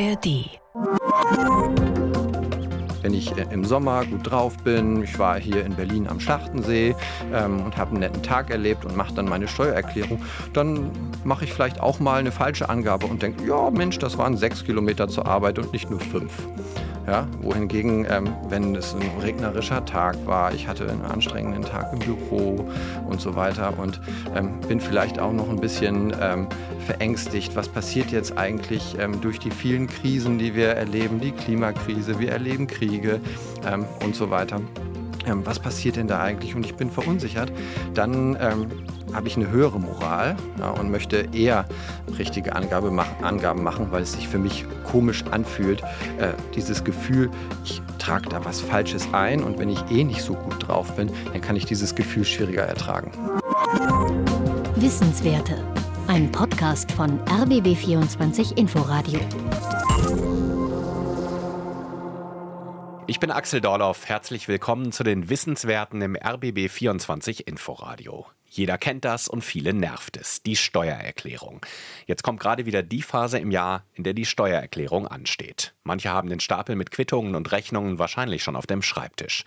ARD. Wenn ich äh, im Sommer gut drauf bin, ich war hier in Berlin am Schlachtensee ähm, und habe einen netten Tag erlebt und mache dann meine Steuererklärung, dann mache ich vielleicht auch mal eine falsche Angabe und denke, ja Mensch, das waren sechs Kilometer zur Arbeit und nicht nur fünf. Ja, wohingegen, ähm, wenn es ein regnerischer Tag war, ich hatte einen anstrengenden Tag im Büro und so weiter und ähm, bin vielleicht auch noch ein bisschen ähm, verängstigt. Was passiert jetzt eigentlich ähm, durch die vielen Krisen, die wir erleben? Die Klimakrise, wir erleben Kriege ähm, und so weiter. Ähm, was passiert denn da eigentlich? Und ich bin verunsichert. Dann habe ich eine höhere Moral ja, und möchte eher richtige Angabe machen, Angaben machen, weil es sich für mich komisch anfühlt. Äh, dieses Gefühl, ich trage da was Falsches ein und wenn ich eh nicht so gut drauf bin, dann kann ich dieses Gefühl schwieriger ertragen. Wissenswerte. Ein Podcast von RBB24 Inforadio. Ich bin Axel Dorloff. Herzlich willkommen zu den Wissenswerten im RBB24 Inforadio. Jeder kennt das und viele nervt es, die Steuererklärung. Jetzt kommt gerade wieder die Phase im Jahr, in der die Steuererklärung ansteht. Manche haben den Stapel mit Quittungen und Rechnungen wahrscheinlich schon auf dem Schreibtisch.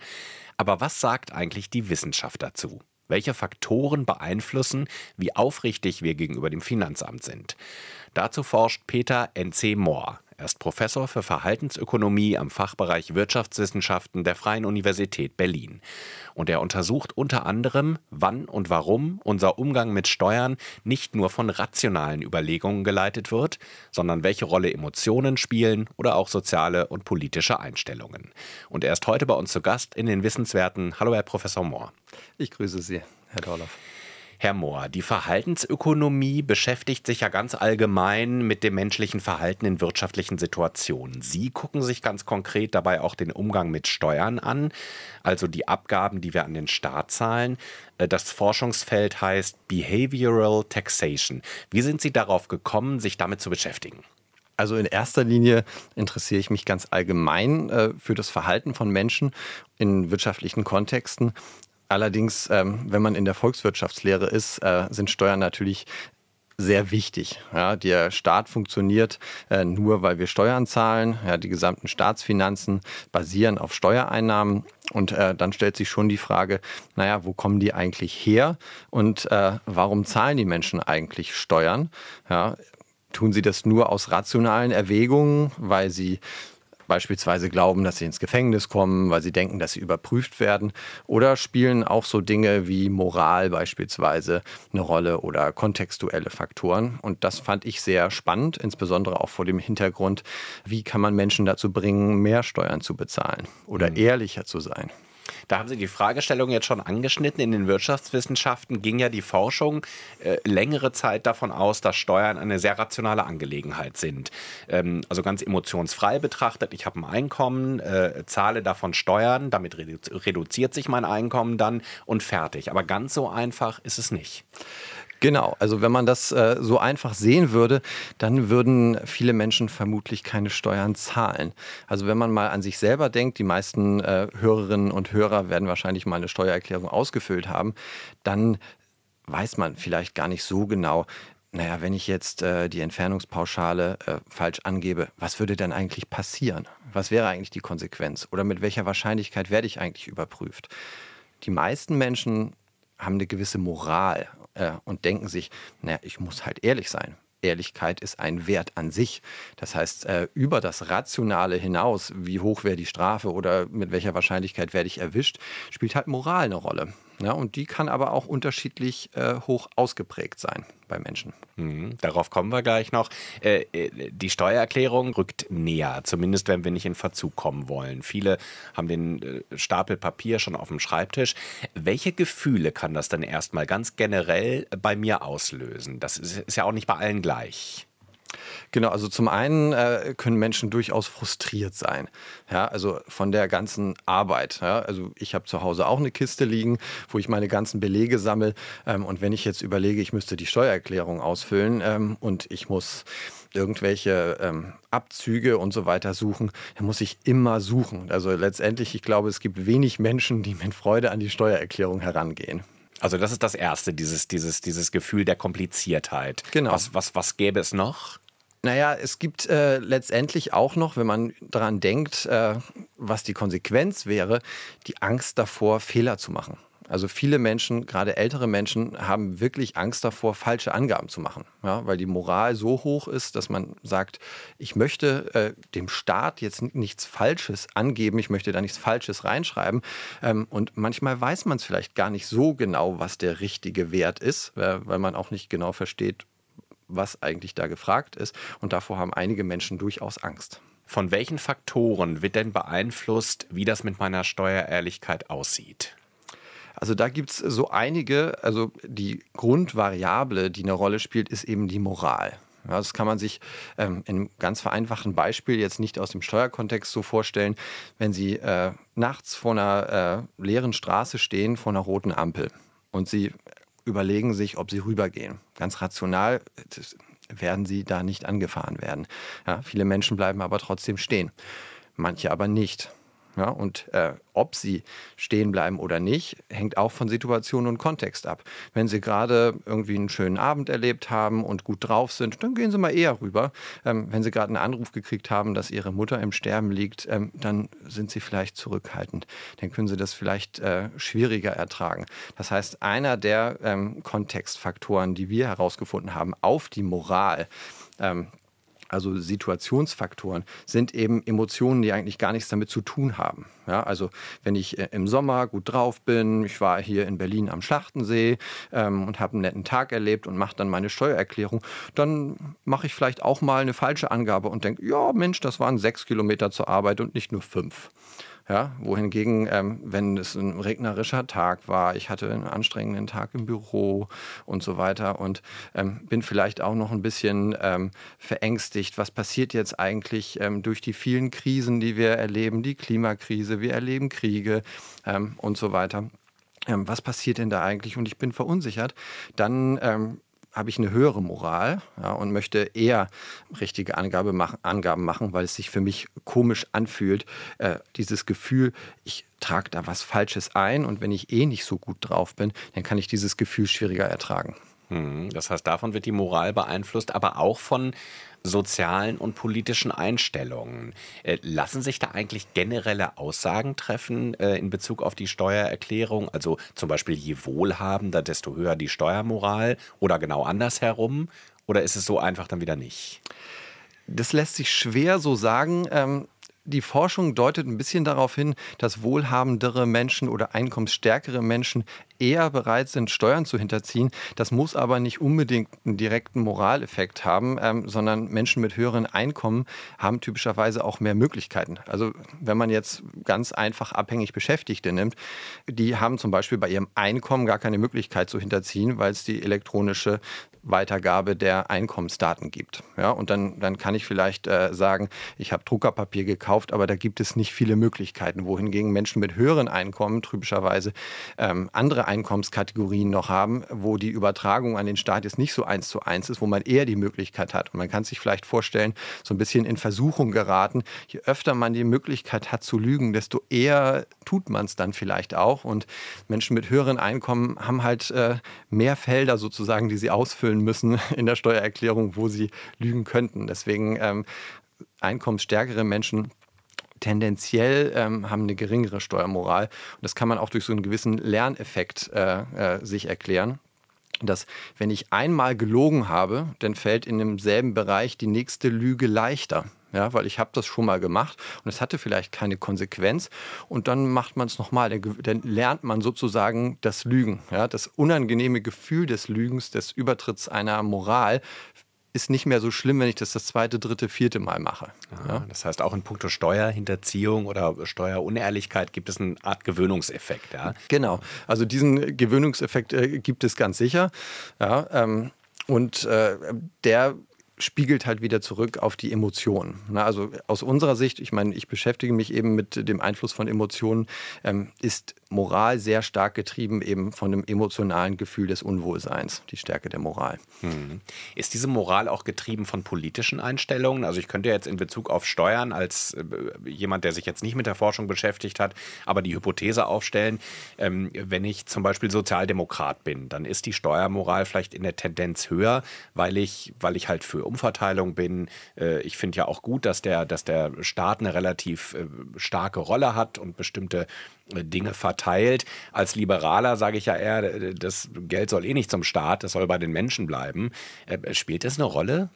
Aber was sagt eigentlich die Wissenschaft dazu? Welche Faktoren beeinflussen, wie aufrichtig wir gegenüber dem Finanzamt sind? Dazu forscht Peter N.C. Mohr. Er ist Professor für Verhaltensökonomie am Fachbereich Wirtschaftswissenschaften der Freien Universität Berlin. Und er untersucht unter anderem, wann und warum unser Umgang mit Steuern nicht nur von rationalen Überlegungen geleitet wird, sondern welche Rolle Emotionen spielen oder auch soziale und politische Einstellungen. Und er ist heute bei uns zu Gast in den Wissenswerten. Hallo, Herr Professor Mohr. Ich grüße Sie, Herr Dorloff. Herr Mohr, die Verhaltensökonomie beschäftigt sich ja ganz allgemein mit dem menschlichen Verhalten in wirtschaftlichen Situationen. Sie gucken sich ganz konkret dabei auch den Umgang mit Steuern an, also die Abgaben, die wir an den Staat zahlen. Äh, das Forschungsfeld heißt Behavioral Taxation. Wie sind Sie darauf gekommen, sich damit zu beschäftigen? Also in erster Linie interessiere ich mich ganz allgemein äh, für das Verhalten von Menschen in wirtschaftlichen Kontexten. Allerdings, ähm, wenn man in der Volkswirtschaftslehre ist, äh, sind Steuern natürlich sehr wichtig. Ja, der Staat funktioniert äh, nur, weil wir Steuern zahlen. Ja, die gesamten Staatsfinanzen basieren auf Steuereinnahmen. Und äh, dann stellt sich schon die Frage, naja, wo kommen die eigentlich her und äh, warum zahlen die Menschen eigentlich Steuern? Ja, tun sie das nur aus rationalen Erwägungen, weil sie beispielsweise glauben, dass sie ins Gefängnis kommen, weil sie denken, dass sie überprüft werden. Oder spielen auch so Dinge wie Moral beispielsweise eine Rolle oder kontextuelle Faktoren. Und das fand ich sehr spannend, insbesondere auch vor dem Hintergrund, wie kann man Menschen dazu bringen, mehr Steuern zu bezahlen oder mhm. ehrlicher zu sein. Da haben Sie die Fragestellung jetzt schon angeschnitten. In den Wirtschaftswissenschaften ging ja die Forschung äh, längere Zeit davon aus, dass Steuern eine sehr rationale Angelegenheit sind. Ähm, also ganz emotionsfrei betrachtet, ich habe ein Einkommen, äh, zahle davon Steuern, damit redu reduziert sich mein Einkommen dann und fertig. Aber ganz so einfach ist es nicht. Genau, also wenn man das äh, so einfach sehen würde, dann würden viele Menschen vermutlich keine Steuern zahlen. Also wenn man mal an sich selber denkt, die meisten äh, Hörerinnen und Hörer werden wahrscheinlich mal eine Steuererklärung ausgefüllt haben, dann weiß man vielleicht gar nicht so genau, naja, wenn ich jetzt äh, die Entfernungspauschale äh, falsch angebe, was würde denn eigentlich passieren? Was wäre eigentlich die Konsequenz? Oder mit welcher Wahrscheinlichkeit werde ich eigentlich überprüft? Die meisten Menschen haben eine gewisse Moral äh, und denken sich, naja, ich muss halt ehrlich sein. Ehrlichkeit ist ein Wert an sich. Das heißt, äh, über das Rationale hinaus, wie hoch wäre die Strafe oder mit welcher Wahrscheinlichkeit werde ich erwischt, spielt halt Moral eine Rolle. Ja, und die kann aber auch unterschiedlich äh, hoch ausgeprägt sein bei Menschen. Mhm, darauf kommen wir gleich noch. Äh, äh, die Steuererklärung rückt näher, zumindest wenn wir nicht in Verzug kommen wollen. Viele haben den äh, Stapel Papier schon auf dem Schreibtisch. Welche Gefühle kann das denn erstmal ganz generell bei mir auslösen? Das ist, ist ja auch nicht bei allen gleich. Genau, also zum einen äh, können Menschen durchaus frustriert sein. Ja, also von der ganzen Arbeit. Ja, also ich habe zu Hause auch eine Kiste liegen, wo ich meine ganzen Belege sammle. Ähm, und wenn ich jetzt überlege, ich müsste die Steuererklärung ausfüllen ähm, und ich muss irgendwelche ähm, Abzüge und so weiter suchen, dann muss ich immer suchen. Also letztendlich, ich glaube, es gibt wenig Menschen, die mit Freude an die Steuererklärung herangehen. Also das ist das Erste, dieses, dieses, dieses Gefühl der Kompliziertheit. Genau. Was, was, was gäbe es noch? Naja, es gibt äh, letztendlich auch noch, wenn man daran denkt, äh, was die Konsequenz wäre, die Angst davor, Fehler zu machen. Also viele Menschen, gerade ältere Menschen, haben wirklich Angst davor, falsche Angaben zu machen, ja, weil die Moral so hoch ist, dass man sagt, ich möchte äh, dem Staat jetzt nichts Falsches angeben, ich möchte da nichts Falsches reinschreiben. Ähm, und manchmal weiß man es vielleicht gar nicht so genau, was der richtige Wert ist, äh, weil man auch nicht genau versteht, was eigentlich da gefragt ist. Und davor haben einige Menschen durchaus Angst. Von welchen Faktoren wird denn beeinflusst, wie das mit meiner Steuerehrlichkeit aussieht? Also da gibt es so einige, also die Grundvariable, die eine Rolle spielt, ist eben die Moral. Ja, das kann man sich ähm, in einem ganz vereinfachten Beispiel jetzt nicht aus dem Steuerkontext so vorstellen, wenn Sie äh, nachts vor einer äh, leeren Straße stehen, vor einer roten Ampel und Sie überlegen sich, ob sie rübergehen. Ganz rational werden sie da nicht angefahren werden. Ja, viele Menschen bleiben aber trotzdem stehen, manche aber nicht. Ja, und äh, ob sie stehen bleiben oder nicht, hängt auch von Situation und Kontext ab. Wenn sie gerade irgendwie einen schönen Abend erlebt haben und gut drauf sind, dann gehen sie mal eher rüber. Ähm, wenn sie gerade einen Anruf gekriegt haben, dass ihre Mutter im Sterben liegt, ähm, dann sind sie vielleicht zurückhaltend. Dann können sie das vielleicht äh, schwieriger ertragen. Das heißt, einer der ähm, Kontextfaktoren, die wir herausgefunden haben auf die Moral, ähm, also Situationsfaktoren, sind eben Emotionen, die eigentlich gar nichts damit zu tun haben. Ja, also wenn ich äh, im Sommer gut drauf bin, ich war hier in Berlin am Schlachtensee ähm, und habe einen netten Tag erlebt und mache dann meine Steuererklärung, dann mache ich vielleicht auch mal eine falsche Angabe und denke, ja Mensch, das waren sechs Kilometer zur Arbeit und nicht nur fünf. Ja, wohingegen, ähm, wenn es ein regnerischer Tag war, ich hatte einen anstrengenden Tag im Büro und so weiter und ähm, bin vielleicht auch noch ein bisschen ähm, verängstigt. Was passiert jetzt eigentlich ähm, durch die vielen Krisen, die wir erleben? Die Klimakrise, wir erleben Kriege ähm, und so weiter. Ähm, was passiert denn da eigentlich? Und ich bin verunsichert. Dann habe ich eine höhere Moral ja, und möchte eher richtige Angabe machen, Angaben machen, weil es sich für mich komisch anfühlt. Äh, dieses Gefühl, ich trage da was Falsches ein und wenn ich eh nicht so gut drauf bin, dann kann ich dieses Gefühl schwieriger ertragen. Hm, das heißt, davon wird die Moral beeinflusst, aber auch von sozialen und politischen Einstellungen. Äh, lassen sich da eigentlich generelle Aussagen treffen äh, in Bezug auf die Steuererklärung? Also zum Beispiel, je wohlhabender, desto höher die Steuermoral oder genau andersherum? Oder ist es so einfach dann wieder nicht? Das lässt sich schwer so sagen. Die Forschung deutet ein bisschen darauf hin, dass wohlhabendere Menschen oder einkommensstärkere Menschen eher bereit sind, Steuern zu hinterziehen. Das muss aber nicht unbedingt einen direkten Moraleffekt haben, ähm, sondern Menschen mit höheren Einkommen haben typischerweise auch mehr Möglichkeiten. Also wenn man jetzt ganz einfach abhängig Beschäftigte nimmt, die haben zum Beispiel bei ihrem Einkommen gar keine Möglichkeit zu hinterziehen, weil es die elektronische Weitergabe der Einkommensdaten gibt. Ja, und dann, dann kann ich vielleicht äh, sagen, ich habe Druckerpapier gekauft, aber da gibt es nicht viele Möglichkeiten, wohingegen Menschen mit höheren Einkommen typischerweise ähm, andere Einkommenskategorien noch haben, wo die Übertragung an den Staat jetzt nicht so eins zu eins ist, wo man eher die Möglichkeit hat. Und man kann sich vielleicht vorstellen, so ein bisschen in Versuchung geraten. Je öfter man die Möglichkeit hat zu lügen, desto eher tut man es dann vielleicht auch. Und Menschen mit höheren Einkommen haben halt äh, mehr Felder sozusagen, die sie ausfüllen müssen in der Steuererklärung, wo sie lügen könnten. Deswegen ähm, einkommensstärkere Menschen tendenziell ähm, haben eine geringere Steuermoral. Und das kann man auch durch so einen gewissen Lerneffekt äh, äh, sich erklären dass wenn ich einmal gelogen habe, dann fällt in demselben Bereich die nächste Lüge leichter. Ja, weil ich habe das schon mal gemacht und es hatte vielleicht keine Konsequenz und dann macht man es nochmal, dann, dann lernt man sozusagen das Lügen. Ja, das unangenehme Gefühl des Lügens, des Übertritts einer Moral ist nicht mehr so schlimm, wenn ich das das zweite, dritte, vierte Mal mache. Ja? Das heißt, auch in puncto Steuerhinterziehung oder Steuerunehrlichkeit gibt es eine Art Gewöhnungseffekt. Ja? Genau, also diesen Gewöhnungseffekt äh, gibt es ganz sicher. Ja, ähm, und äh, der spiegelt halt wieder zurück auf die Emotionen. also aus unserer Sicht, ich meine, ich beschäftige mich eben mit dem Einfluss von Emotionen, ähm, ist Moral sehr stark getrieben eben von dem emotionalen Gefühl des Unwohlseins, die Stärke der Moral. Hm. Ist diese Moral auch getrieben von politischen Einstellungen? Also ich könnte jetzt in Bezug auf Steuern als äh, jemand, der sich jetzt nicht mit der Forschung beschäftigt hat, aber die Hypothese aufstellen, ähm, wenn ich zum Beispiel Sozialdemokrat bin, dann ist die Steuermoral vielleicht in der Tendenz höher, weil ich, weil ich halt für Umverteilung bin. Äh, ich finde ja auch gut, dass der, dass der Staat eine relativ äh, starke Rolle hat und bestimmte äh, Dinge verteilt. Als Liberaler sage ich ja eher, das Geld soll eh nicht zum Staat, das soll bei den Menschen bleiben. Spielt das eine Rolle?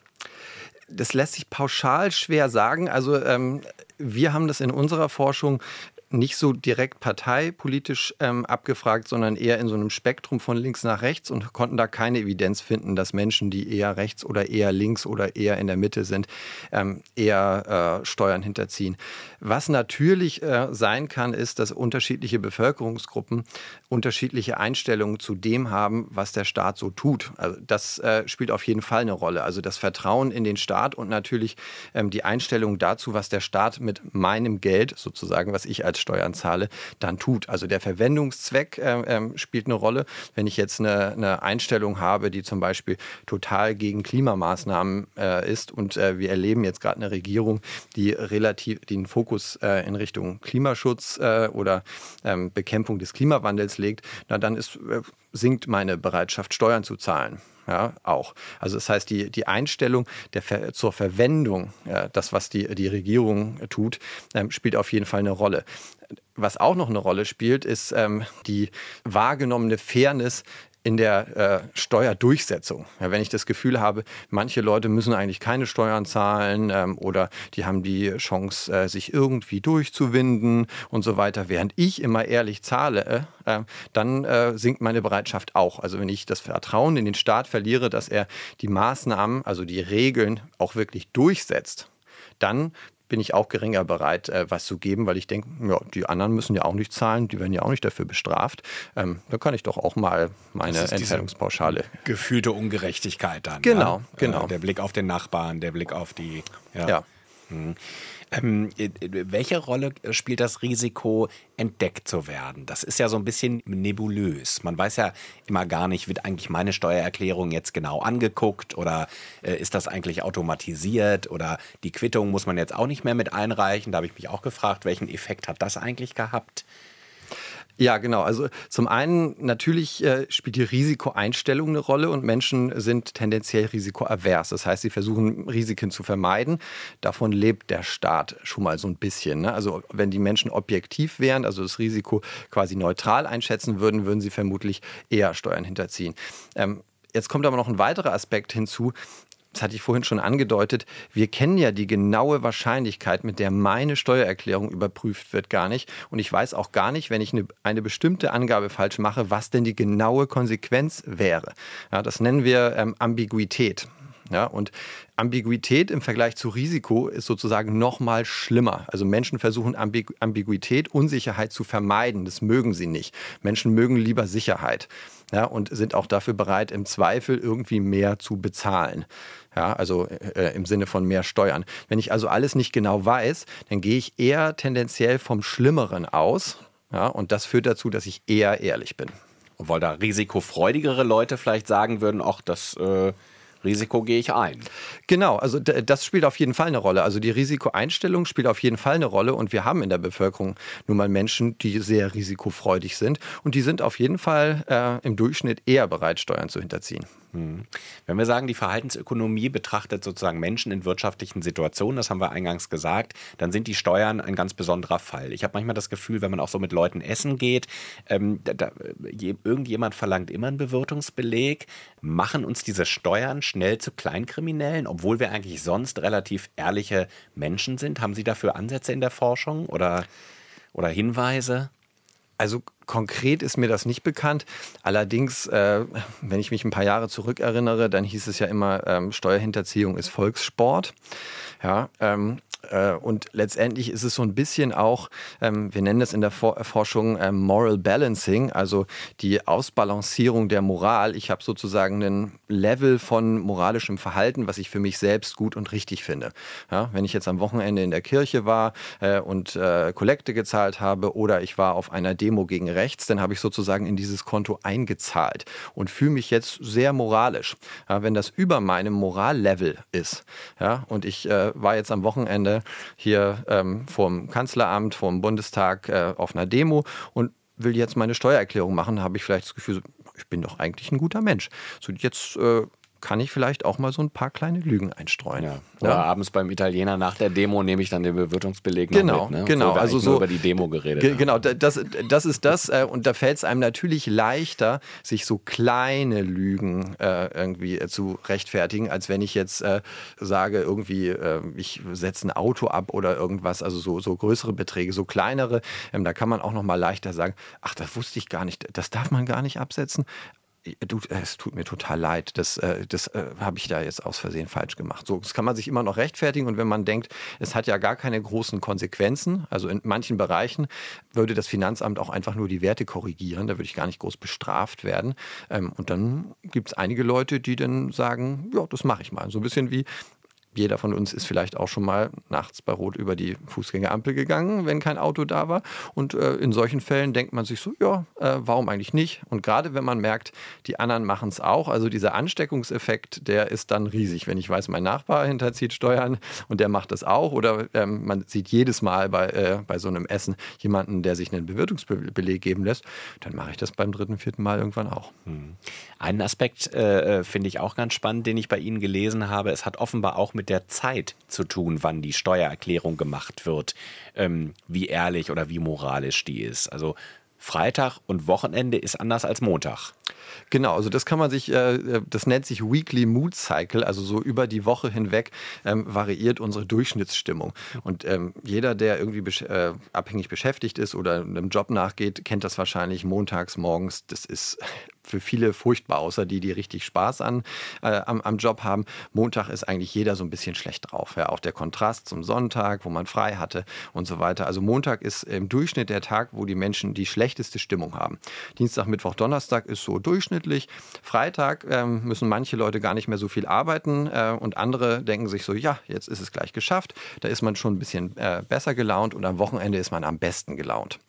Das lässt sich pauschal schwer sagen. Also ähm, wir haben das in unserer Forschung nicht so direkt parteipolitisch ähm, abgefragt, sondern eher in so einem Spektrum von links nach rechts und konnten da keine Evidenz finden, dass Menschen, die eher rechts oder eher links oder eher in der Mitte sind, ähm, eher äh, Steuern hinterziehen. Was natürlich äh, sein kann, ist, dass unterschiedliche Bevölkerungsgruppen unterschiedliche Einstellungen zu dem haben, was der Staat so tut. Also das äh, spielt auf jeden Fall eine Rolle. Also das Vertrauen in den Staat und natürlich ähm, die Einstellung dazu, was der Staat mit meinem Geld sozusagen, was ich als Steuern zahle, dann tut. Also der Verwendungszweck äh, äh, spielt eine Rolle. Wenn ich jetzt eine, eine, Einstellung habe, die zum Beispiel total gegen Klimamaßnahmen äh, ist und äh, wir erleben jetzt gerade eine Regierung, die relativ den Fokus äh, in Richtung Klimaschutz äh, oder ähm, Bekämpfung des Klimawandels legt, na dann ist, sinkt meine Bereitschaft, Steuern zu zahlen ja, auch. Also das heißt, die, die Einstellung der zur Verwendung, ja, das, was die, die Regierung tut, ähm, spielt auf jeden Fall eine Rolle. Was auch noch eine Rolle spielt, ist ähm, die wahrgenommene Fairness in der äh, Steuerdurchsetzung. Ja, wenn ich das Gefühl habe, manche Leute müssen eigentlich keine Steuern zahlen ähm, oder die haben die Chance, äh, sich irgendwie durchzuwinden und so weiter, während ich immer ehrlich zahle, äh, dann äh, sinkt meine Bereitschaft auch. Also wenn ich das Vertrauen in den Staat verliere, dass er die Maßnahmen, also die Regeln auch wirklich durchsetzt, dann bin ich auch geringer bereit, äh, was zu geben, weil ich denke, ja, die anderen müssen ja auch nicht zahlen, die werden ja auch nicht dafür bestraft. Ähm, da kann ich doch auch mal meine Entfernungspauschale. Gefühlte Ungerechtigkeit dann. Genau, ja? genau. Äh, der Blick auf den Nachbarn, der Blick auf die. Ja. ja. Mhm. Ähm, äh, welche Rolle spielt das Risiko, entdeckt zu werden? Das ist ja so ein bisschen nebulös. Man weiß ja immer gar nicht, wird eigentlich meine Steuererklärung jetzt genau angeguckt oder äh, ist das eigentlich automatisiert oder die Quittung muss man jetzt auch nicht mehr mit einreichen. Da habe ich mich auch gefragt, welchen Effekt hat das eigentlich gehabt? Ja, genau. Also zum einen natürlich äh, spielt die Risikoeinstellung eine Rolle und Menschen sind tendenziell risikoavers. Das heißt, sie versuchen Risiken zu vermeiden. Davon lebt der Staat schon mal so ein bisschen. Ne? Also wenn die Menschen objektiv wären, also das Risiko quasi neutral einschätzen würden, würden sie vermutlich eher Steuern hinterziehen. Ähm, Jetzt kommt aber noch ein weiterer Aspekt hinzu das hatte ich vorhin schon angedeutet, wir kennen ja die genaue Wahrscheinlichkeit, mit der meine Steuererklärung überprüft wird, gar nicht. Und ich weiß auch gar nicht, wenn ich eine, eine bestimmte Angabe falsch mache, was denn die genaue Konsequenz wäre. Ja, das nennen wir ähm, Ambiguität. Ja, und Ambiguität im Vergleich zu Risiko ist sozusagen noch mal schlimmer. Also Menschen versuchen Ambig Ambiguität, Unsicherheit zu vermeiden. Das mögen sie nicht. Menschen mögen lieber Sicherheit ja, und sind auch dafür bereit, im Zweifel irgendwie mehr zu bezahlen. Ja, also äh, im Sinne von mehr Steuern. Wenn ich also alles nicht genau weiß, dann gehe ich eher tendenziell vom Schlimmeren aus. Ja, und das führt dazu, dass ich eher ehrlich bin. Obwohl da risikofreudigere Leute vielleicht sagen würden, ach, das äh Risiko gehe ich ein. Genau, also das spielt auf jeden Fall eine Rolle. Also die Risikoeinstellung spielt auf jeden Fall eine Rolle und wir haben in der Bevölkerung nun mal Menschen, die sehr risikofreudig sind und die sind auf jeden Fall äh, im Durchschnitt eher bereit, Steuern zu hinterziehen. Hm. Wenn wir sagen, die Verhaltensökonomie betrachtet sozusagen Menschen in wirtschaftlichen Situationen, das haben wir eingangs gesagt, dann sind die Steuern ein ganz besonderer Fall. Ich habe manchmal das Gefühl, wenn man auch so mit Leuten essen geht, ähm, da, da, irgendjemand verlangt immer einen Bewirtungsbeleg, machen uns diese Steuern schnell zu Kleinkriminellen, obwohl wir eigentlich sonst relativ ehrliche Menschen sind. Haben Sie dafür Ansätze in der Forschung oder, oder Hinweise? Also konkret ist mir das nicht bekannt. Allerdings, äh, wenn ich mich ein paar Jahre zurückerinnere, dann hieß es ja immer, ähm, Steuerhinterziehung ist Volkssport. Ja, ähm, äh, und letztendlich ist es so ein bisschen auch, ähm, wir nennen das in der Forschung ähm, Moral Balancing, also die Ausbalancierung der Moral. Ich habe sozusagen einen Level von moralischem Verhalten, was ich für mich selbst gut und richtig finde. Ja, wenn ich jetzt am Wochenende in der Kirche war äh, und äh, Kollekte gezahlt habe oder ich war auf einer Demo gegen rechts, dann habe ich sozusagen in dieses Konto eingezahlt und fühle mich jetzt sehr moralisch. Ja, wenn das über meinem Morallevel ist ja, und ich äh, war jetzt am Wochenende hier ähm, vom Kanzleramt, vom Bundestag äh, auf einer Demo und will jetzt meine Steuererklärung machen, habe ich vielleicht das Gefühl, ich bin doch eigentlich ein guter Mensch. So jetzt äh, kann ich vielleicht auch mal so ein paar kleine Lügen einstreuen. Ja. Oder ja. abends beim Italiener nach der Demo nehme ich dann den Bewirtungsbeleg genau, mit. Ne? Genau, also so über die Demo geredet. Ge genau, das, das ist das. Äh, und da fällt es einem natürlich leichter, sich so kleine Lügen äh, irgendwie äh, zu rechtfertigen, als wenn ich jetzt äh, sage, irgendwie, äh, ich setze ein Auto ab oder irgendwas, also so, so größere Beträge, so kleinere. Ähm, da kann man auch noch mal leichter sagen, ach, das wusste ich gar nicht, das darf man gar nicht absetzen. Du, es tut mir total leid, das, äh, das äh, habe ich da jetzt aus Versehen falsch gemacht. So, das kann man sich immer noch rechtfertigen und wenn man denkt, es hat ja gar keine großen Konsequenzen, also in manchen Bereichen würde das Finanzamt auch einfach nur die Werte korrigieren, da würde ich gar nicht groß bestraft werden. Ähm, und dann gibt es einige Leute, die dann sagen, ja, das mache ich mal. So ein bisschen wie, jeder von uns ist vielleicht auch schon mal nachts bei Rot über die Fußgängerampel gegangen, wenn kein Auto da war. Und äh, in solchen Fällen denkt man sich so, ja, äh, warum eigentlich nicht? Und gerade wenn man merkt, die anderen machen es auch, also dieser Ansteckungseffekt, der ist dann riesig. Wenn ich weiß, mein Nachbar hinterzieht Steuern und der macht das auch. Oder ähm, man sieht jedes Mal bei, äh, bei so einem Essen jemanden, der sich einen Bewirtungsbeleg geben lässt, dann mache ich das beim dritten, vierten Mal irgendwann auch. Hm. Einen Aspekt äh, äh, finde ich auch ganz spannend, den ich bei Ihnen gelesen habe. Es hat offenbar auch mit der Zeit zu tun, wann die Steuererklärung gemacht wird, ähm, wie ehrlich oder wie moralisch die ist. Also Freitag und Wochenende ist anders als Montag. Genau, also das kann man sich, äh, das nennt sich Weekly Mood Cycle, also so über die Woche hinweg ähm, variiert unsere Durchschnittsstimmung. Und ähm, jeder, der irgendwie äh, abhängig beschäftigt ist oder einem Job nachgeht, kennt das wahrscheinlich montags morgens. Das ist für viele furchtbar, außer die, die richtig Spaß an, äh, am, am, Job haben. Montag ist eigentlich jeder so ein bisschen schlecht drauf. Ja, auch der Kontrast zum Sonntag, wo man frei hatte und so weiter. Also Montag ist im Durchschnitt der Tag, wo die Menschen die schlechteste Stimmung haben. Dienstag, Mittwoch, Donnerstag ist so durchschnittlich. Freitag ähm, müssen manche Leute gar nicht mehr so viel arbeiten äh, und andere denken sich so, ja, jetzt ist es gleich geschafft. Da ist man schon ein bisschen äh, besser gelaunt und am Wochenende ist man am besten gelaunt.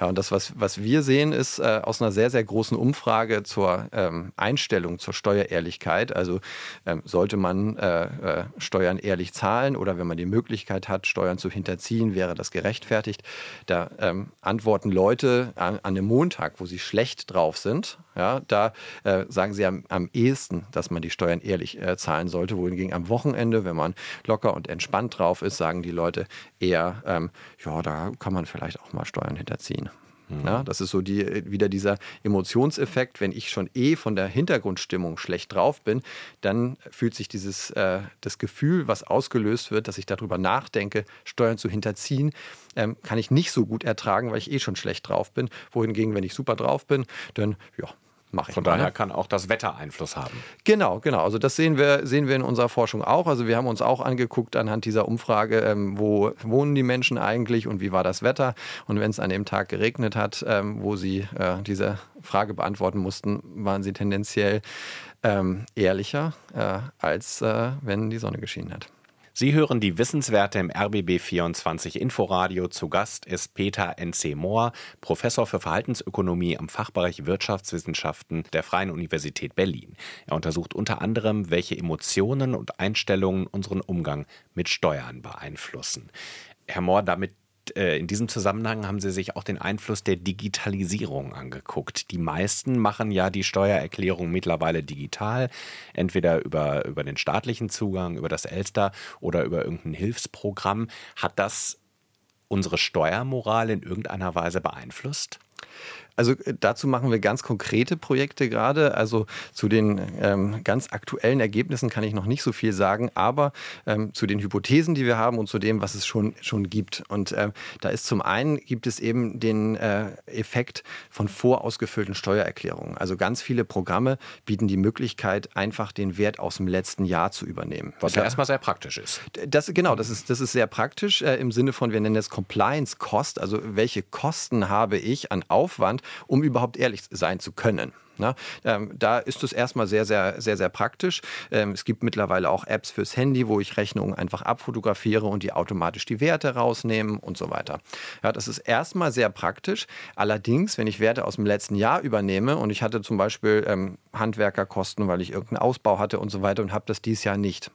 Ja, und das, was, was wir sehen, ist äh, aus einer sehr, sehr großen Umfrage zur ähm, Einstellung zur Steuerehrlichkeit. Also ähm, sollte man äh, äh, Steuern ehrlich zahlen oder wenn man die Möglichkeit hat, Steuern zu hinterziehen, wäre das gerechtfertigt. Da ähm, antworten Leute an, an, einem Montag, wo sie schlecht drauf sind. Ja, da äh, sagen sie am, am ehesten, dass man die Steuern ehrlich äh, zahlen sollte. Wohingegen am Wochenende, wenn man locker und entspannt drauf ist, sagen die Leute eher, ähm, ja, da kann man vielleicht auch mal Steuern hinterziehen. Mhm. Ja, das ist so die, wieder dieser Emotionseffekt. Wenn ich schon eh von der Hintergrundstimmung schlecht drauf bin, dann fühlt sich dieses äh, das Gefühl, was ausgelöst wird, dass ich darüber nachdenke, Steuern zu hinterziehen, ähm, kann ich nicht so gut ertragen, weil ich eh schon schlecht drauf bin. Wohingegen, wenn ich super drauf bin, dann ja, mache ich. Von daher kann auch das Wetter Einfluss haben. Genau, genau. Also das sehen wir, sehen wir in unserer Forschung auch. Also wir haben uns auch angeguckt anhand dieser Umfrage, ähm, wo wohnen die Menschen eigentlich und wie war das Wetter. Und wenn es an dem Tag geregnet hat, ähm, wo sie äh, diese Frage beantworten mussten, waren sie tendenziell ähm, ehrlicher, äh, als äh, wenn die Sonne geschienen hat. Sie hören die Wissenswerte im RBB24 Inforadio. Zu Gast ist Peter N.C. Mohr, Professor für Verhaltensökonomie am Fachbereich Wirtschaftswissenschaften der Freien Universität Berlin. Er untersucht unter anderem, welche Emotionen und Einstellungen unseren Umgang mit Steuern beeinflussen. Herr Mohr, damit in diesem Zusammenhang haben Sie sich auch den Einfluss der Digitalisierung angeguckt. Die meisten machen ja die Steuererklärung mittlerweile digital, entweder über, über den staatlichen Zugang, über das Elster oder über irgendein Hilfsprogramm. Hat das unsere Steuermoral in irgendeiner Weise beeinflusst? Also äh, dazu machen wir ganz konkrete Projekte gerade. Also zu den ähm, ganz aktuellen Ergebnissen kann ich noch nicht so viel sagen, aber ähm, zu den Hypothesen, die wir haben und zu dem, was es schon, schon gibt. Und äh, da ist zum einen gibt es eben den äh, Effekt von vorausgefüllten Steuererklärungen. Also ganz viele Programme bieten die Möglichkeit, einfach den Wert aus dem letzten Jahr zu übernehmen. Was ja erstmal sehr praktisch ist. Das, genau, das ist, das ist sehr praktisch äh, im Sinne von, wir nennen es Compliance Cost, also welche Kosten habe ich an Aufwand, um überhaupt ehrlich sein zu können. Na, ähm, da ist es erstmal sehr, sehr, sehr, sehr praktisch. Ähm, es gibt mittlerweile auch Apps fürs Handy, wo ich Rechnungen einfach abfotografiere und die automatisch die Werte rausnehmen und so weiter. Ja, das ist erstmal sehr praktisch. Allerdings, wenn ich Werte aus dem letzten Jahr übernehme und ich hatte zum Beispiel ähm, Handwerkerkosten, weil ich irgendeinen Ausbau hatte und so weiter und habe das dieses Jahr nicht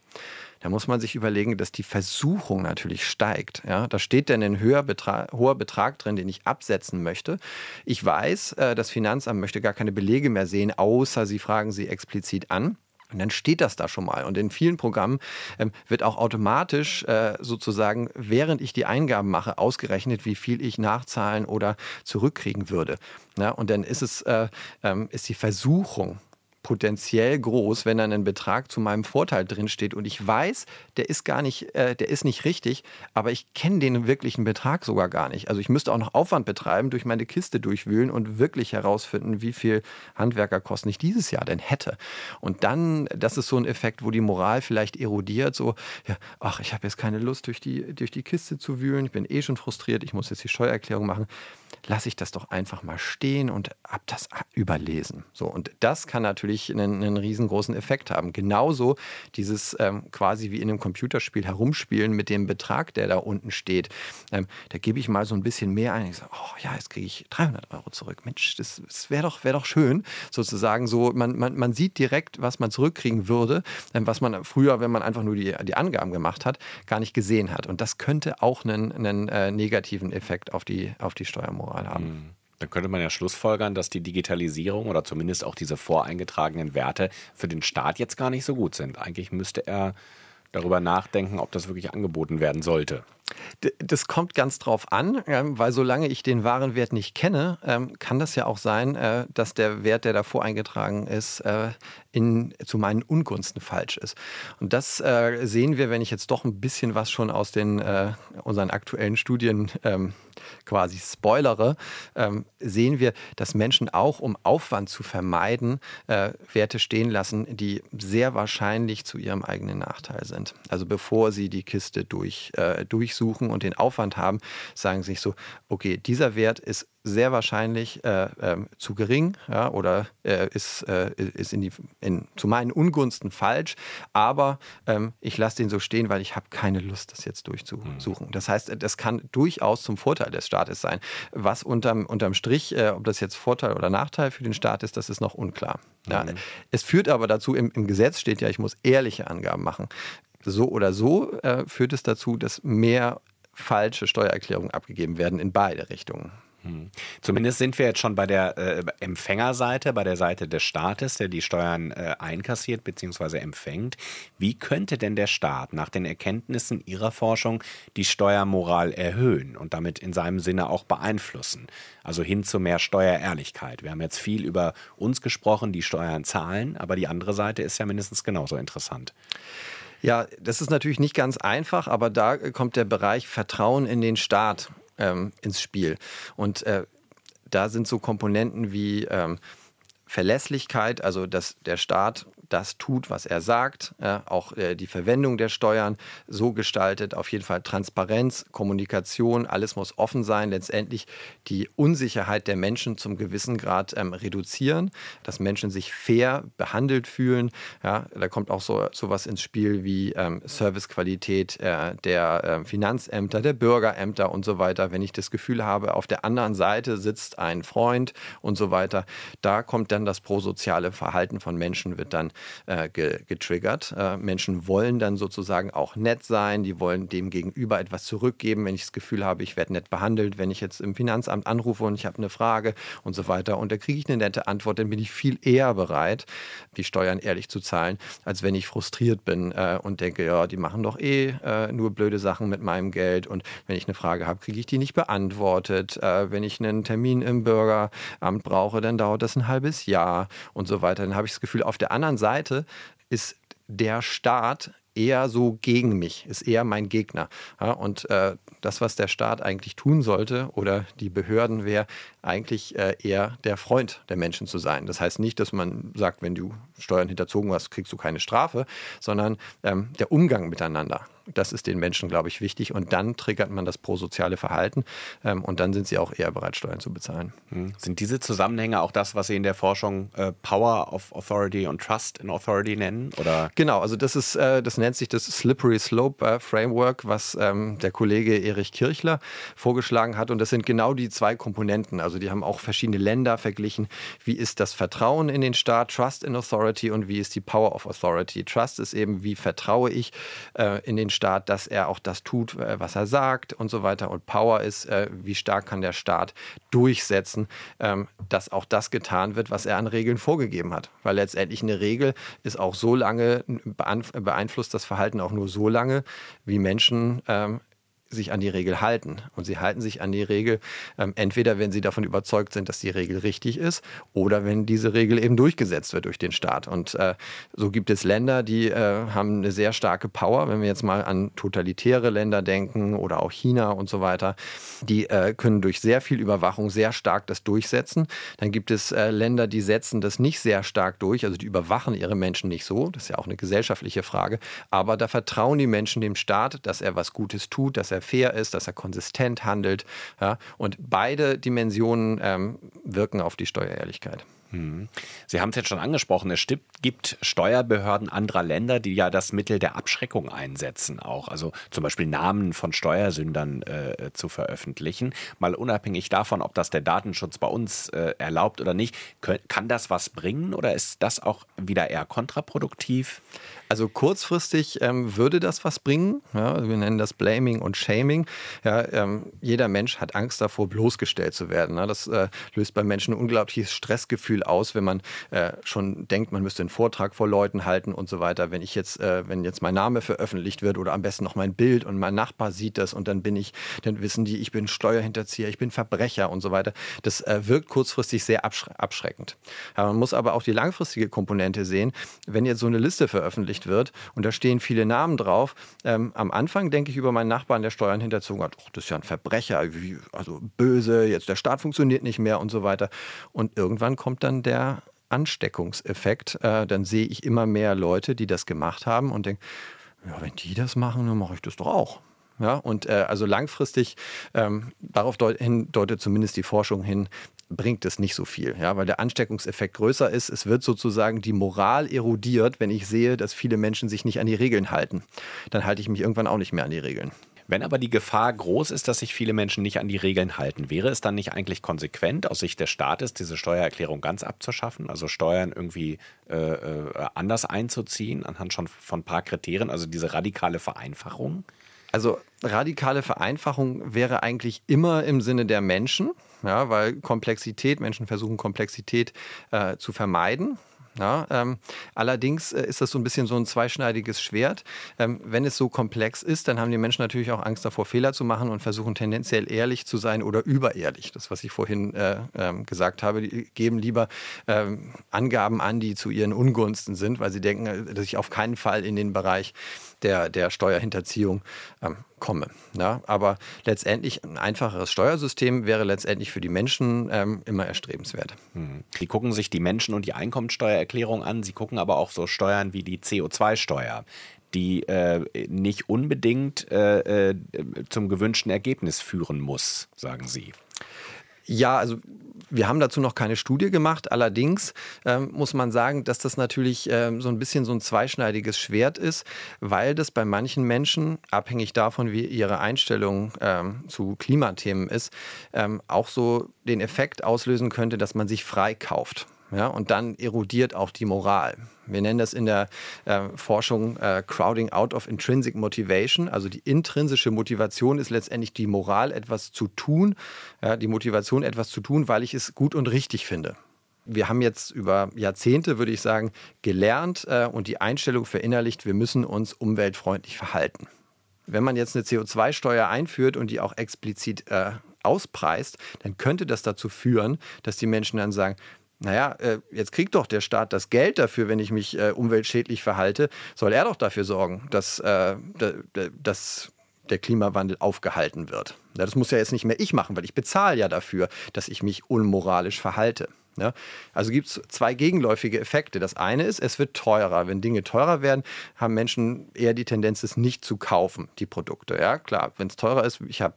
da muss man sich überlegen, dass die Versuchung natürlich steigt. Ja, da steht denn ein höher Betrag, hoher Betrag drin, den ich absetzen möchte. Ich weiß, äh, das Finanzamt möchte gar keine Belege mehr sehen, außer sie fragen sie explizit an. Und dann steht das da schon mal. Und in vielen Programmen ähm, wird auch automatisch äh, sozusagen, während ich die Eingaben mache, ausgerechnet, wie viel ich nachzahlen oder zurückkriegen würde. Ja, und dann ist es äh, ähm, ist die Versuchung, potenziell groß, wenn dann ein Betrag zu meinem Vorteil drinsteht und ich weiß, der ist gar nicht, äh, der ist nicht richtig, aber ich kenne den wirklichen Betrag sogar gar nicht. Also ich müsste auch noch Aufwand betreiben, durch meine Kiste durchwühlen und wirklich herausfinden, wie viel Handwerkerkosten ich dieses Jahr denn hätte. Und dann, das ist so ein Effekt, wo die Moral vielleicht erodiert, so, ja, ach, ich habe jetzt keine Lust, durch die, durch die Kiste zu wühlen, ich bin eh schon frustriert, ich muss jetzt die Steuererklärung machen lasse ich das doch einfach mal stehen und habe das überlesen. So, und das kann natürlich einen, einen riesengroßen Effekt haben. Genauso dieses ähm, quasi wie in einem Computerspiel herumspielen mit dem Betrag, der da unten steht. Ähm, da gebe ich mal so ein bisschen mehr ein. Ich sage, oh ja, jetzt kriege ich 300 Euro zurück. Mensch, das, das wäre doch, wär doch schön, sozusagen so. Man, man, man sieht direkt, was man zurückkriegen würde, ähm, was man früher, wenn man einfach nur die, die Angaben gemacht hat, gar nicht gesehen hat. Und das könnte auch einen, einen äh, negativen Effekt auf die, auf die Steuermoral Moral haben. Hm. Dann könnte man ja schlussfolgern, dass die Digitalisierung oder zumindest auch diese voreingetragenen Werte für den Staat jetzt gar nicht so gut sind. Eigentlich müsste er darüber nachdenken, ob das wirklich angeboten werden sollte. Das kommt ganz drauf an, weil solange ich den Warenwert nicht kenne, ähm, kann das ja auch sein, äh, dass der Wert, der davor eingetragen ist, äh, in, zu meinen Ungunsten falsch ist. Und das äh, sehen wir, wenn ich jetzt doch ein bisschen was schon aus den unseren aktuellen Studien ähm, quasi spoilere, ähm, sehen wir, dass Menschen auch, um Aufwand zu vermeiden, Werte stehen lassen, die sehr wahrscheinlich zu ihrem eigenen Nachteil sind. Also bevor sie die Kiste durch, äh, durchsuchen und den Aufwand haben, sagen sie sich so, okay, dieser Wert ist sehr wahrscheinlich äh, äh, zu gering ja, oder äh, ist, äh, ist in die, in, zu meinen Ungunsten falsch. Aber ähm, ich lasse den so stehen, weil ich habe keine Lust, das jetzt durchzusuchen. Mhm. Das heißt, das kann durchaus zum Vorteil des Staates sein. Was unterm, unterm Strich, äh, ob das jetzt Vorteil oder Nachteil für den Staat ist, das ist noch unklar. Ja, mhm. Es führt aber dazu, im, im Gesetz steht ja, ich muss ehrliche Angaben machen. So oder so äh, führt es dazu, dass mehr falsche Steuererklärungen abgegeben werden in beide Richtungen. Hm. Zumindest sind wir jetzt schon bei der äh, Empfängerseite, bei der Seite des Staates, der die Steuern äh, einkassiert bzw. empfängt. Wie könnte denn der Staat nach den Erkenntnissen Ihrer Forschung die Steuermoral erhöhen und damit in seinem Sinne auch beeinflussen? Also hin zu mehr Steuerehrlichkeit. Wir haben jetzt viel über uns gesprochen, die Steuern zahlen, aber die andere Seite ist ja mindestens genauso interessant. Ja, das ist natürlich nicht ganz einfach, aber da kommt der Bereich Vertrauen in den Staat ähm, ins Spiel. Und äh, da sind so Komponenten wie ähm, Verlässlichkeit, also dass der Staat das tut, was er sagt, äh, auch äh, die Verwendung der Steuern so gestaltet, auf jeden Fall Transparenz, Kommunikation, alles muss offen sein, letztendlich die Unsicherheit der Menschen zum gewissen Grad ähm, reduzieren, dass Menschen sich fair behandelt fühlen. Ja, da kommt auch so sowas ins Spiel wie ähm, Servicequalität äh, der äh, Finanzämter, der Bürgerämter und so weiter. Wenn ich das Gefühl habe, auf der anderen Seite sitzt ein Freund und so weiter, da kommt dann das prosoziale Verhalten von Menschen wird dann äh, ge getriggert. Äh, Menschen wollen dann sozusagen auch nett sein, die wollen dem gegenüber etwas zurückgeben, wenn ich das Gefühl habe, ich werde nett behandelt, wenn ich jetzt im Finanzamt anrufe und ich habe eine Frage und so weiter und da kriege ich eine nette Antwort, dann bin ich viel eher bereit, die Steuern ehrlich zu zahlen, als wenn ich frustriert bin äh, und denke, ja, die machen doch eh äh, nur blöde Sachen mit meinem Geld und wenn ich eine Frage habe, kriege ich die nicht beantwortet. Äh, wenn ich einen Termin im Bürgeramt brauche, dann dauert das ein halbes Jahr und so weiter. Dann habe ich das Gefühl, auf der anderen Seite Seite ist der Staat eher so gegen mich, ist eher mein Gegner. Ja, und äh, das, was der Staat eigentlich tun sollte oder die Behörden, wäre eigentlich äh, eher der Freund der Menschen zu sein. Das heißt nicht, dass man sagt, wenn du Steuern hinterzogen hast, kriegst du keine Strafe, sondern ähm, der Umgang miteinander. Das ist den Menschen, glaube ich, wichtig. Und dann triggert man das prosoziale Verhalten ähm, und dann sind sie auch eher bereit, Steuern zu bezahlen. Hm. Sind diese Zusammenhänge auch das, was Sie in der Forschung äh, Power of Authority und Trust in Authority nennen? Oder? Genau, also das ist, äh, das nennt sich das Slippery Slope äh, Framework, was ähm, der Kollege Erich Kirchler vorgeschlagen hat. Und das sind genau die zwei Komponenten. Also die haben auch verschiedene Länder verglichen. Wie ist das Vertrauen in den Staat, Trust in Authority und wie ist die Power of Authority? Trust ist eben, wie vertraue ich äh, in den Staat Staat, dass er auch das tut, äh, was er sagt und so weiter. Und Power ist, äh, wie stark kann der Staat durchsetzen, ähm, dass auch das getan wird, was er an Regeln vorgegeben hat. Weil letztendlich eine Regel ist auch so lange, beeinflusst das Verhalten auch nur so lange, wie Menschen ähm, sich an die Regel halten. Und sie halten sich an die Regel ähm, entweder, wenn sie davon überzeugt sind, dass die Regel richtig ist, oder wenn diese Regel eben durchgesetzt wird durch den Staat. Und äh, so gibt es Länder, die äh, haben eine sehr starke Power. Wenn wir jetzt mal an totalitäre Länder denken oder auch China und so weiter, die äh, können durch sehr viel Überwachung sehr stark das durchsetzen. Dann gibt es äh, Länder, die setzen das nicht sehr stark durch, also die überwachen ihre Menschen nicht so. Das ist ja auch eine gesellschaftliche Frage. Aber da vertrauen die Menschen dem Staat, dass er was Gutes tut, dass er er fair ist, dass er konsistent handelt. Ja? Und beide Dimensionen ähm, wirken auf die Steuerehrlichkeit. Hm. Sie haben es jetzt schon angesprochen, es gibt Steuerbehörden anderer Länder, die ja das Mittel der Abschreckung einsetzen, auch also zum Beispiel Namen von Steuersündern äh, zu veröffentlichen. Mal unabhängig davon, ob das der Datenschutz bei uns äh, erlaubt oder nicht, kann das was bringen oder ist das auch wieder eher kontraproduktiv? Also kurzfristig ähm, würde das was bringen. Ja, wir nennen das Blaming und Shaming. Ja, ähm, jeder Mensch hat Angst davor, bloßgestellt zu werden. Ne? Das äh, löst bei Menschen ein unglaubliches Stressgefühl aus, wenn man äh, schon denkt, man müsste einen Vortrag vor Leuten halten und so weiter. Wenn ich jetzt, äh, wenn jetzt mein Name veröffentlicht wird oder am besten noch mein Bild und mein Nachbar sieht das und dann bin ich, dann wissen die, ich bin Steuerhinterzieher, ich bin Verbrecher und so weiter. Das äh, wirkt kurzfristig sehr abschreckend. Ja, man muss aber auch die langfristige Komponente sehen. Wenn jetzt so eine Liste veröffentlicht wird und da stehen viele Namen drauf. Ähm, am Anfang denke ich über meinen Nachbarn, der Steuern hinterzogen hat, das ist ja ein Verbrecher, also böse, jetzt der Staat funktioniert nicht mehr und so weiter. Und irgendwann kommt dann der Ansteckungseffekt. Äh, dann sehe ich immer mehr Leute, die das gemacht haben und denke, ja, wenn die das machen, dann mache ich das doch auch. Ja, und äh, also langfristig, ähm, darauf deut hin deutet zumindest die Forschung hin, bringt es nicht so viel, ja, weil der Ansteckungseffekt größer ist. Es wird sozusagen die Moral erodiert, wenn ich sehe, dass viele Menschen sich nicht an die Regeln halten. Dann halte ich mich irgendwann auch nicht mehr an die Regeln. Wenn aber die Gefahr groß ist, dass sich viele Menschen nicht an die Regeln halten, wäre es dann nicht eigentlich konsequent aus Sicht des Staates, diese Steuererklärung ganz abzuschaffen, also Steuern irgendwie äh, äh anders einzuziehen anhand schon von ein paar Kriterien, also diese radikale Vereinfachung? Also radikale Vereinfachung wäre eigentlich immer im Sinne der Menschen, ja, weil Komplexität, Menschen versuchen Komplexität äh, zu vermeiden. Ja, ähm, allerdings äh, ist das so ein bisschen so ein zweischneidiges Schwert. Ähm, wenn es so komplex ist, dann haben die Menschen natürlich auch Angst davor, Fehler zu machen und versuchen tendenziell ehrlich zu sein oder überehrlich. Das, was ich vorhin äh, ähm, gesagt habe, die geben lieber ähm, Angaben an, die zu ihren Ungunsten sind, weil sie denken, äh, dass ich auf keinen Fall in den Bereich der, der Steuerhinterziehung ähm, komme. Ja, aber letztendlich ein einfacheres Steuersystem wäre letztendlich für die Menschen ähm, immer erstrebenswert. Hm. Sie gucken sich die Menschen und die Einkommensteuererklärung an. Sie gucken aber auch so Steuern wie die CO2-Steuer die äh, nicht unbedingt äh, äh, zum gewünschten Ergebnis führen muss, sagen Sie. Ja, also wir haben dazu noch keine Studie gemacht. Allerdings ähm, muss man sagen, dass das natürlich ähm, so ein bisschen so ein zweischneidiges Schwert ist, weil das bei manchen Menschen, abhängig davon, wie ihre Einstellung ähm, zu Klimathemen ist, ähm, auch so den Effekt auslösen könnte, dass man sich freikauft. Ja, und dann erodiert auch die Moral. Wir nennen das in der äh, Forschung äh, Crowding out of intrinsic motivation. Also die intrinsische Motivation ist letztendlich die Moral, etwas zu tun, ja, die Motivation, etwas zu tun, weil ich es gut und richtig finde. Wir haben jetzt über Jahrzehnte, würde ich sagen, gelernt äh, und die Einstellung verinnerlicht, wir müssen uns umweltfreundlich verhalten. Wenn man jetzt eine CO2-Steuer einführt und die auch explizit äh, auspreist, dann könnte das dazu führen, dass die Menschen dann sagen, naja, äh, jetzt kriegt doch der Staat das Geld dafür, wenn ich mich äh, umweltschädlich verhalte, soll er doch dafür sorgen, dass, äh, dass der Klimawandel aufgehalten wird. Das muss ja jetzt nicht mehr ich machen, weil ich bezahle ja dafür, dass ich mich unmoralisch verhalte. Also gibt es zwei gegenläufige Effekte. Das eine ist, es wird teurer. Wenn Dinge teurer werden, haben Menschen eher die Tendenz, es nicht zu kaufen, die Produkte. Ja, klar, wenn es teurer ist, ich habe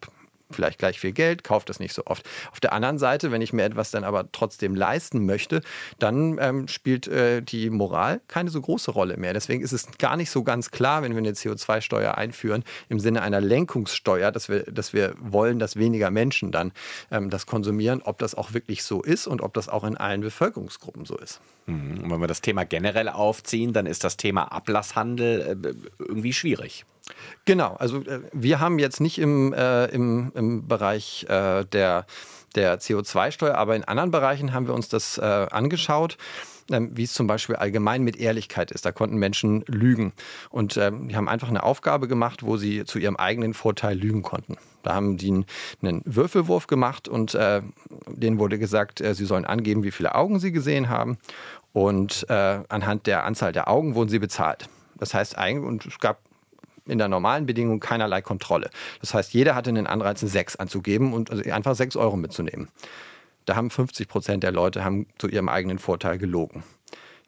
vielleicht gleich viel Geld, kauft das nicht so oft. Auf der anderen Seite, wenn ich mir etwas dann aber trotzdem leisten möchte, dann ähm, spielt äh, die Moral keine so große Rolle mehr. Deswegen ist es gar nicht so ganz klar, wenn wir eine CO2-Steuer einführen, im Sinne einer Lenkungssteuer, dass wir, dass wir wollen, dass weniger Menschen dann ähm, das konsumieren, ob das auch wirklich so ist und ob das auch in allen Bevölkerungsgruppen so ist. Mhm. Und wenn wir das Thema generell aufziehen, dann ist das Thema Ablasshandel äh, irgendwie schwierig. Genau, also äh, wir haben jetzt nicht im, äh, im, im Bereich äh, der, der CO2-Steuer, aber in anderen Bereichen haben wir uns das äh, angeschaut ähm, wie es zum Beispiel allgemein mit Ehrlichkeit ist. Da konnten Menschen lügen. Und ähm, die haben einfach eine Aufgabe gemacht, wo sie zu ihrem eigenen Vorteil lügen konnten. Da haben die einen, einen Würfelwurf gemacht und äh, denen wurde gesagt, äh, sie sollen angeben, wie viele Augen sie gesehen haben. Und äh, anhand der Anzahl der Augen wurden sie bezahlt. Das heißt, und es gab in der normalen Bedingung keinerlei Kontrolle. Das heißt, jeder hatte einen Anreiz, eine 6 anzugeben und also einfach 6 Euro mitzunehmen. Da haben 50 Prozent der Leute haben zu ihrem eigenen Vorteil gelogen.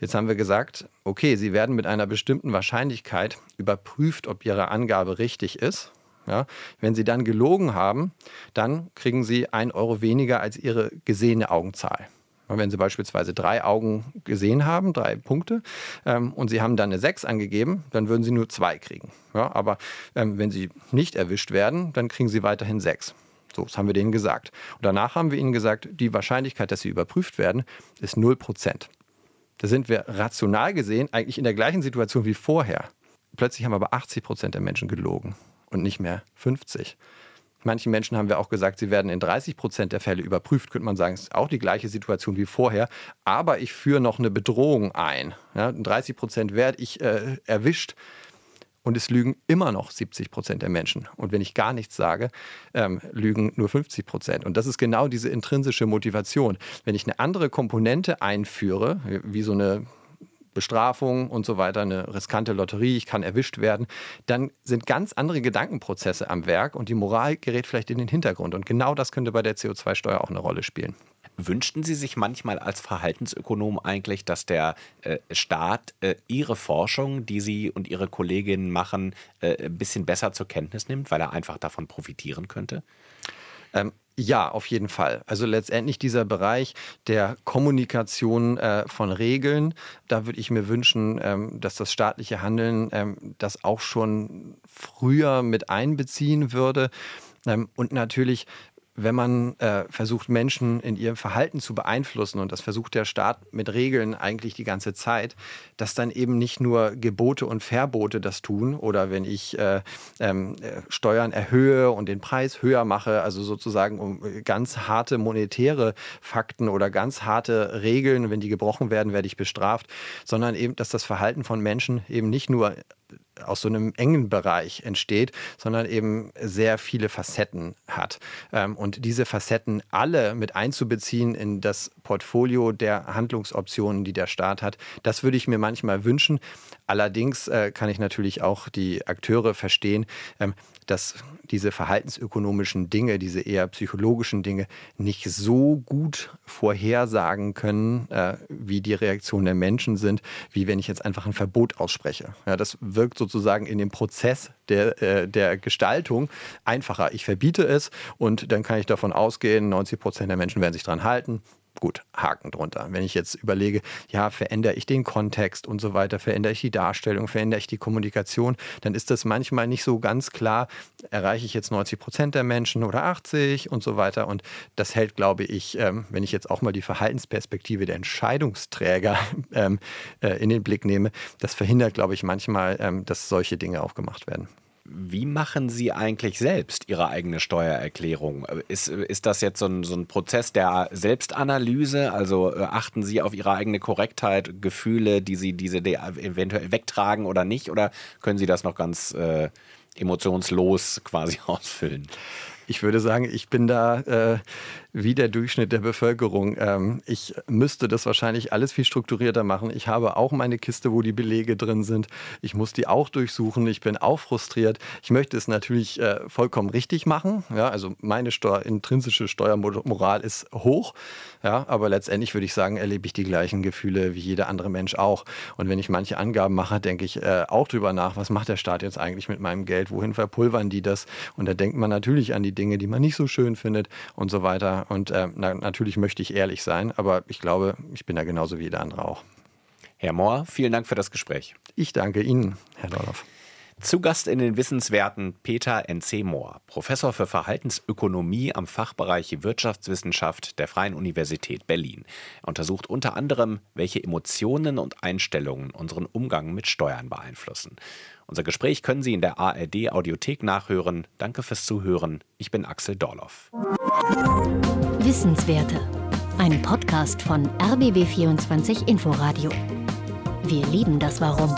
Jetzt haben wir gesagt, okay, sie werden mit einer bestimmten Wahrscheinlichkeit überprüft, ob ihre Angabe richtig ist. Ja, wenn sie dann gelogen haben, dann kriegen sie ein Euro weniger als ihre gesehene Augenzahl. Wenn Sie beispielsweise drei Augen gesehen haben, drei Punkte, ähm, und Sie haben dann eine sechs angegeben, dann würden Sie nur zwei kriegen. Ja, aber ähm, wenn Sie nicht erwischt werden, dann kriegen Sie weiterhin sechs. So, das haben wir denen gesagt. Und danach haben wir ihnen gesagt, die Wahrscheinlichkeit, dass sie überprüft werden, ist 0 Prozent. Da sind wir rational gesehen eigentlich in der gleichen Situation wie vorher. Plötzlich haben aber 80 Prozent der Menschen gelogen und nicht mehr 50. Manchen Menschen haben wir auch gesagt, sie werden in 30 Prozent der Fälle überprüft. Könnte man sagen, es ist auch die gleiche Situation wie vorher. Aber ich führe noch eine Bedrohung ein. Ja, in 30 Prozent werde ich äh, erwischt. Und es lügen immer noch 70 Prozent der Menschen. Und wenn ich gar nichts sage, ähm, lügen nur 50 Prozent. Und das ist genau diese intrinsische Motivation. Wenn ich eine andere Komponente einführe, wie so eine Bestrafung und so weiter, eine riskante Lotterie, ich kann erwischt werden, dann sind ganz andere Gedankenprozesse am Werk und die Moral gerät vielleicht in den Hintergrund. Und genau das könnte bei der CO2-Steuer auch eine Rolle spielen. Wünschten Sie sich manchmal als Verhaltensökonom eigentlich, dass der äh, Staat äh, Ihre Forschung, die Sie und Ihre Kolleginnen machen, äh, ein bisschen besser zur Kenntnis nimmt, weil er einfach davon profitieren könnte? Ähm, ja, auf jeden Fall. Also letztendlich dieser Bereich der Kommunikation äh, von Regeln, da würde ich mir wünschen, ähm, dass das staatliche Handeln ähm, das auch schon früher mit einbeziehen würde. Ähm, und natürlich wenn man äh, versucht, Menschen in ihrem Verhalten zu beeinflussen, und das versucht der Staat mit Regeln eigentlich die ganze Zeit, dass dann eben nicht nur Gebote und Verbote das tun oder wenn ich äh, ähm, äh, Steuern erhöhe und den Preis höher mache, also sozusagen um ganz harte monetäre Fakten oder ganz harte Regeln, wenn die gebrochen werden, werde ich bestraft, sondern eben, dass das Verhalten von Menschen eben nicht nur aus so einem engen Bereich entsteht, sondern eben sehr viele Facetten hat. Ähm, und diese Facetten alle mit einzubeziehen in das Portfolio der Handlungsoptionen, die der Staat hat, das würde ich mir manchmal wünschen. Allerdings äh, kann ich natürlich auch die Akteure verstehen, ähm, dass diese verhaltensökonomischen Dinge, diese eher psychologischen Dinge nicht so gut vorhersagen können, äh, wie die Reaktionen der Menschen sind, wie wenn ich jetzt einfach ein Verbot ausspreche. Ja, das wirkt sozusagen in dem Prozess der, äh, der Gestaltung einfacher. Ich verbiete es und dann kann ich davon ausgehen, 90 Prozent der Menschen werden sich daran halten. Gut, Haken drunter. Wenn ich jetzt überlege, ja, verändere ich den Kontext und so weiter, verändere ich die Darstellung, verändere ich die Kommunikation, dann ist das manchmal nicht so ganz klar, erreiche ich jetzt 90 Prozent der Menschen oder 80 und so weiter. Und das hält, glaube ich, ähm, wenn ich jetzt auch mal die Verhaltensperspektive der Entscheidungsträger ähm, äh, in den Blick nehme, das verhindert, glaube ich, manchmal, ähm, dass solche Dinge auch gemacht werden. Wie machen Sie eigentlich selbst Ihre eigene Steuererklärung? Ist, ist das jetzt so ein, so ein Prozess der Selbstanalyse? Also äh, achten Sie auf Ihre eigene Korrektheit, Gefühle, die Sie diese eventuell wegtragen oder nicht? Oder können Sie das noch ganz äh, emotionslos quasi ausfüllen? Ich würde sagen, ich bin da äh, wie der Durchschnitt der Bevölkerung. Ähm, ich müsste das wahrscheinlich alles viel strukturierter machen. Ich habe auch meine Kiste, wo die Belege drin sind. Ich muss die auch durchsuchen. Ich bin auch frustriert. Ich möchte es natürlich äh, vollkommen richtig machen. Ja, also meine Steuer, intrinsische Steuermoral ist hoch. Ja, aber letztendlich würde ich sagen, erlebe ich die gleichen Gefühle wie jeder andere Mensch auch. Und wenn ich manche Angaben mache, denke ich äh, auch drüber nach, was macht der Staat jetzt eigentlich mit meinem Geld? Wohin verpulvern die das? Und da denkt man natürlich an die Dinge, die man nicht so schön findet und so weiter. Und äh, na, natürlich möchte ich ehrlich sein, aber ich glaube, ich bin da genauso wie jeder andere auch. Herr Mohr, vielen Dank für das Gespräch. Ich danke Ihnen, Herr Dorloff. Zu Gast in den Wissenswerten Peter N.C. Mohr, Professor für Verhaltensökonomie am Fachbereich Wirtschaftswissenschaft der Freien Universität Berlin. Er untersucht unter anderem, welche Emotionen und Einstellungen unseren Umgang mit Steuern beeinflussen. Unser Gespräch können Sie in der ARD Audiothek nachhören. Danke fürs Zuhören. Ich bin Axel Dorloff. Wissenswerte. Ein Podcast von RBB24 Inforadio. Wir lieben das Warum.